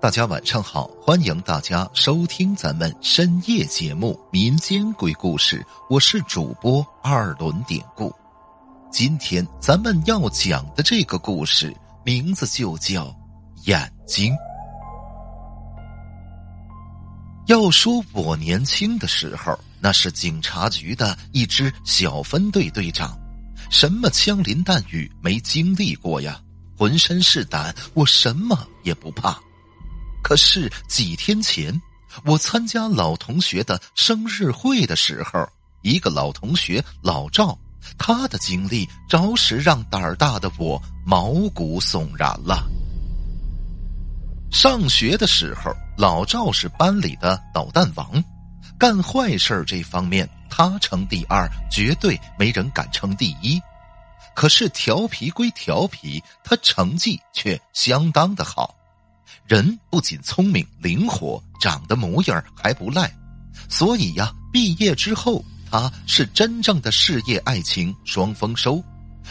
大家晚上好，欢迎大家收听咱们深夜节目《民间鬼故事》，我是主播二轮典故。今天咱们要讲的这个故事名字就叫《眼睛》。要说我年轻的时候，那是警察局的一支小分队队长，什么枪林弹雨没经历过呀？浑身是胆，我什么也不怕。可是几天前，我参加老同学的生日会的时候，一个老同学老赵，他的经历着实让胆儿大的我毛骨悚然了。上学的时候，老赵是班里的捣蛋王，干坏事这方面他称第二，绝对没人敢称第一。可是调皮归调皮，他成绩却相当的好。人不仅聪明灵活，长得模样还不赖，所以呀，毕业之后他是真正的事业爱情双丰收，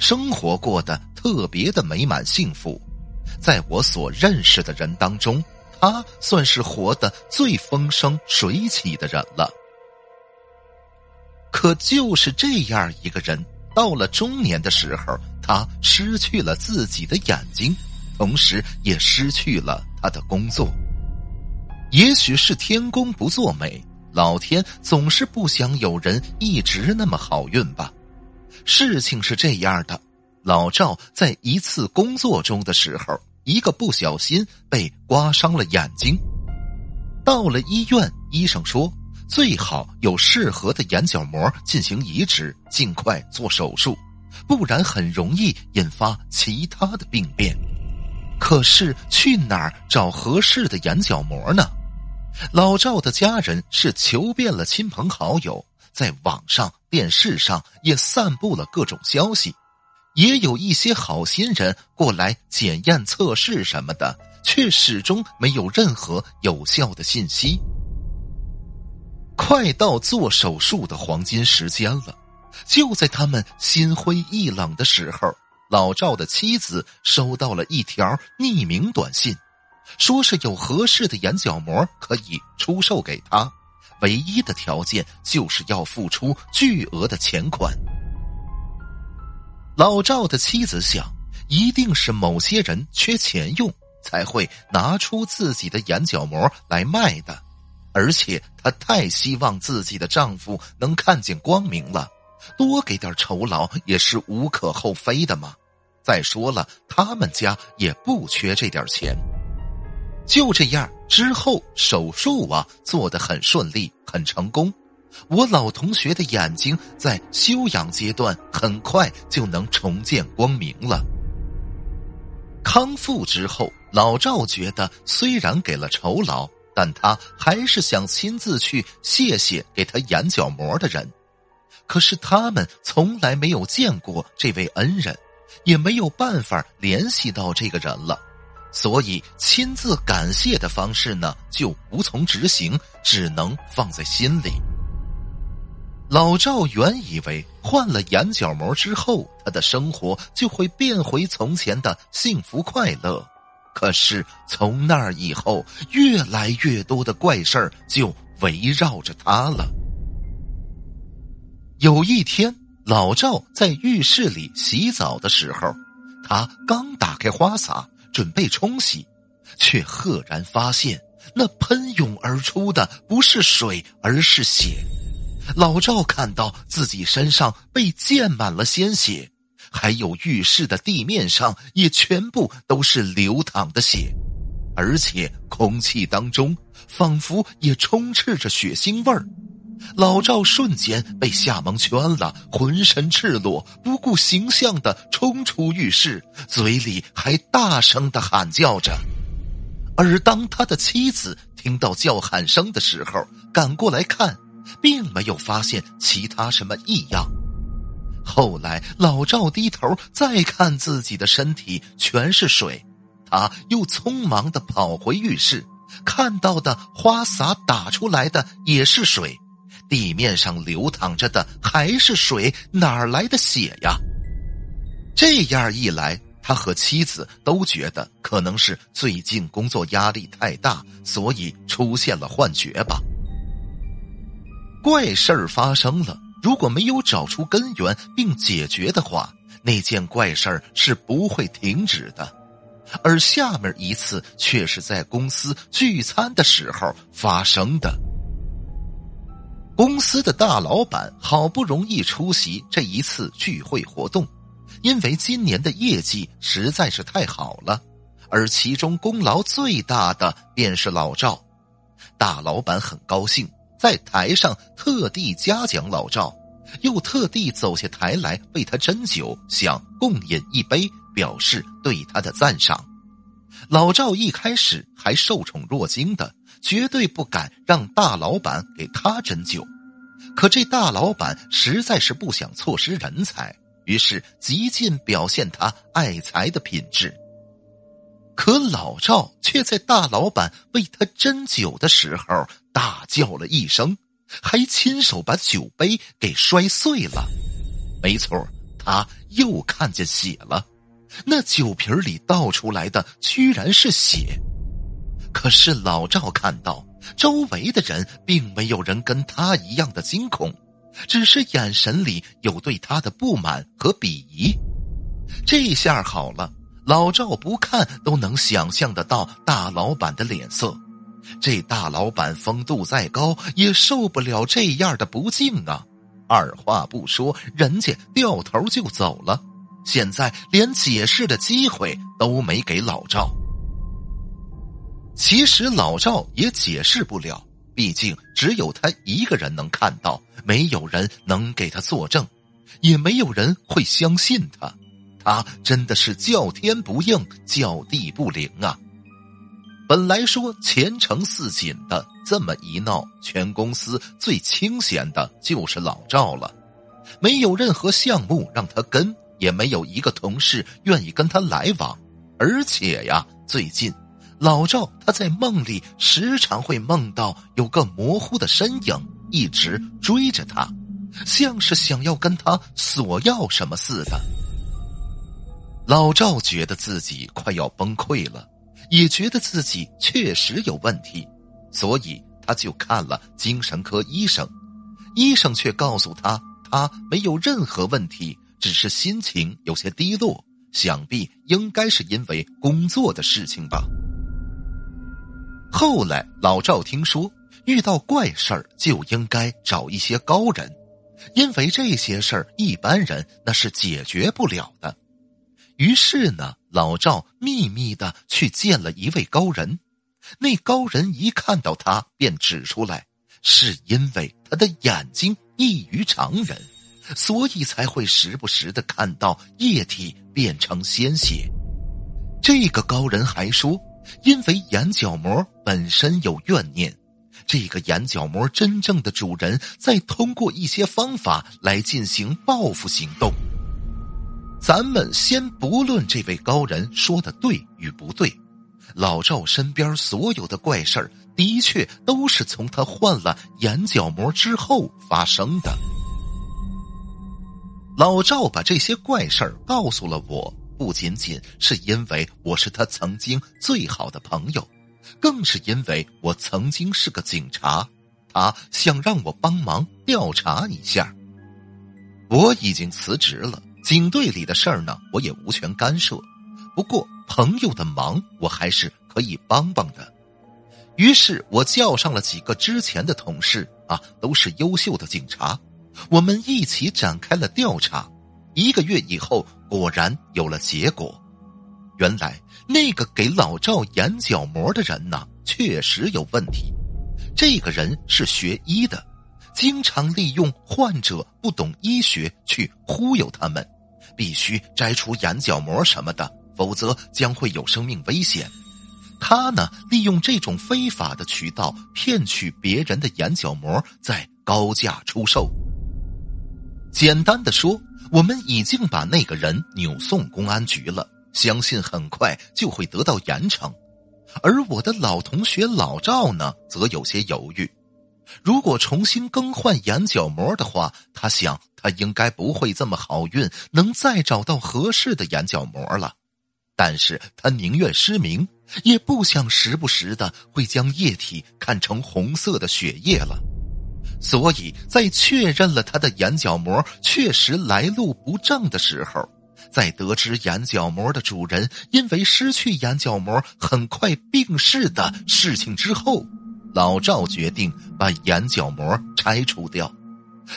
生活过得特别的美满幸福。在我所认识的人当中，他算是活得最风生水起的人了。可就是这样一个人，到了中年的时候，他失去了自己的眼睛。同时也失去了他的工作。也许是天公不作美，老天总是不想有人一直那么好运吧。事情是这样的：老赵在一次工作中的时候，一个不小心被刮伤了眼睛。到了医院，医生说最好有适合的眼角膜进行移植，尽快做手术，不然很容易引发其他的病变。可是去哪儿找合适的眼角膜呢？老赵的家人是求遍了亲朋好友，在网上、电视上也散布了各种消息，也有一些好心人过来检验测试什么的，却始终没有任何有效的信息。快到做手术的黄金时间了，就在他们心灰意冷的时候。老赵的妻子收到了一条匿名短信，说是有合适的眼角膜可以出售给他，唯一的条件就是要付出巨额的钱款。老赵的妻子想，一定是某些人缺钱用，才会拿出自己的眼角膜来卖的，而且她太希望自己的丈夫能看见光明了，多给点酬劳也是无可厚非的嘛。再说了，他们家也不缺这点钱。就这样，之后手术啊做得很顺利，很成功。我老同学的眼睛在休养阶段，很快就能重见光明了。康复之后，老赵觉得虽然给了酬劳，但他还是想亲自去谢谢给他眼角膜的人。可是他们从来没有见过这位恩人。也没有办法联系到这个人了，所以亲自感谢的方式呢就无从执行，只能放在心里。老赵原以为换了眼角膜之后，他的生活就会变回从前的幸福快乐，可是从那儿以后，越来越多的怪事儿就围绕着他了。有一天。老赵在浴室里洗澡的时候，他刚打开花洒准备冲洗，却赫然发现那喷涌而出的不是水，而是血。老赵看到自己身上被溅满了鲜血，还有浴室的地面上也全部都是流淌的血，而且空气当中仿佛也充斥着血腥味儿。老赵瞬间被吓蒙圈了，浑身赤裸，不顾形象的冲出浴室，嘴里还大声的喊叫着。而当他的妻子听到叫喊声的时候，赶过来看，并没有发现其他什么异样。后来老赵低头再看自己的身体，全是水，他又匆忙的跑回浴室，看到的花洒打出来的也是水。地面上流淌着的还是水，哪儿来的血呀？这样一来，他和妻子都觉得可能是最近工作压力太大，所以出现了幻觉吧。怪事儿发生了，如果没有找出根源并解决的话，那件怪事儿是不会停止的。而下面一次却是在公司聚餐的时候发生的。公司的大老板好不容易出席这一次聚会活动，因为今年的业绩实在是太好了，而其中功劳最大的便是老赵。大老板很高兴，在台上特地嘉奖老赵，又特地走下台来为他斟酒，想共饮一杯。表示对他的赞赏。老赵一开始还受宠若惊的，绝对不敢让大老板给他斟酒。可这大老板实在是不想错失人才，于是极尽表现他爱才的品质。可老赵却在大老板为他斟酒的时候大叫了一声，还亲手把酒杯给摔碎了。没错，他又看见血了。那酒瓶里倒出来的居然是血，可是老赵看到周围的人并没有人跟他一样的惊恐，只是眼神里有对他的不满和鄙夷。这下好了，老赵不看都能想象得到大老板的脸色。这大老板风度再高，也受不了这样的不敬啊！二话不说，人家掉头就走了。现在连解释的机会都没给老赵。其实老赵也解释不了，毕竟只有他一个人能看到，没有人能给他作证，也没有人会相信他。他真的是叫天不应，叫地不灵啊！本来说前程似锦的，这么一闹，全公司最清闲的就是老赵了，没有任何项目让他跟。也没有一个同事愿意跟他来往，而且呀，最近老赵他在梦里时常会梦到有个模糊的身影一直追着他，像是想要跟他索要什么似的。老赵觉得自己快要崩溃了，也觉得自己确实有问题，所以他就看了精神科医生，医生却告诉他，他没有任何问题。只是心情有些低落，想必应该是因为工作的事情吧。后来老赵听说，遇到怪事儿就应该找一些高人，因为这些事儿一般人那是解决不了的。于是呢，老赵秘密的去见了一位高人。那高人一看到他，便指出来，是因为他的眼睛异于常人。所以才会时不时的看到液体变成鲜血。这个高人还说，因为眼角膜本身有怨念，这个眼角膜真正的主人在通过一些方法来进行报复行动。咱们先不论这位高人说的对与不对，老赵身边所有的怪事儿的确都是从他换了眼角膜之后发生的。老赵把这些怪事儿告诉了我，不仅仅是因为我是他曾经最好的朋友，更是因为我曾经是个警察，他想让我帮忙调查一下。我已经辞职了，警队里的事儿呢，我也无权干涉。不过朋友的忙，我还是可以帮帮的。于是我叫上了几个之前的同事，啊，都是优秀的警察。我们一起展开了调查，一个月以后，果然有了结果。原来那个给老赵眼角膜的人呢，确实有问题。这个人是学医的，经常利用患者不懂医学去忽悠他们，必须摘除眼角膜什么的，否则将会有生命危险。他呢，利用这种非法的渠道骗取别人的眼角膜，再高价出售。简单的说，我们已经把那个人扭送公安局了，相信很快就会得到严惩。而我的老同学老赵呢，则有些犹豫。如果重新更换眼角膜的话，他想他应该不会这么好运，能再找到合适的眼角膜了。但是他宁愿失明，也不想时不时的会将液体看成红色的血液了。所以在确认了他的眼角膜确实来路不正的时候，在得知眼角膜的主人因为失去眼角膜很快病逝的事情之后，老赵决定把眼角膜拆除掉。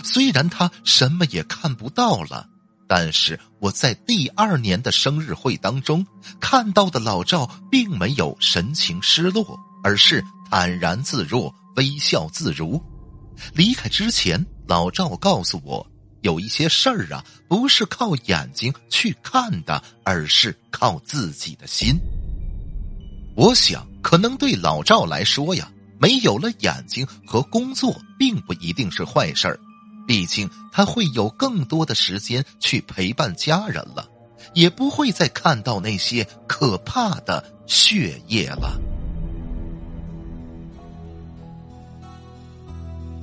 虽然他什么也看不到了。但是我在第二年的生日会当中看到的老赵，并没有神情失落，而是坦然自若、微笑自如。离开之前，老赵告诉我，有一些事儿啊，不是靠眼睛去看的，而是靠自己的心。我想，可能对老赵来说呀，没有了眼睛和工作，并不一定是坏事儿。毕竟他会有更多的时间去陪伴家人了，也不会再看到那些可怕的血液了。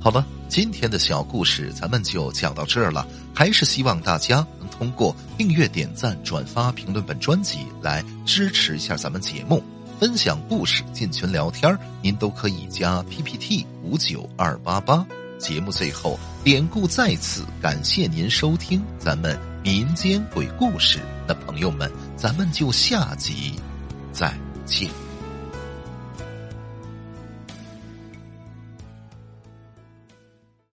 好了，今天的小故事咱们就讲到这儿了。还是希望大家能通过订阅、点赞、转发、评论本专辑来支持一下咱们节目，分享故事、进群聊天您都可以加 PPT 五九二八八。节目最后，典故在此，感谢您收听咱们民间鬼故事。那朋友们，咱们就下集再见。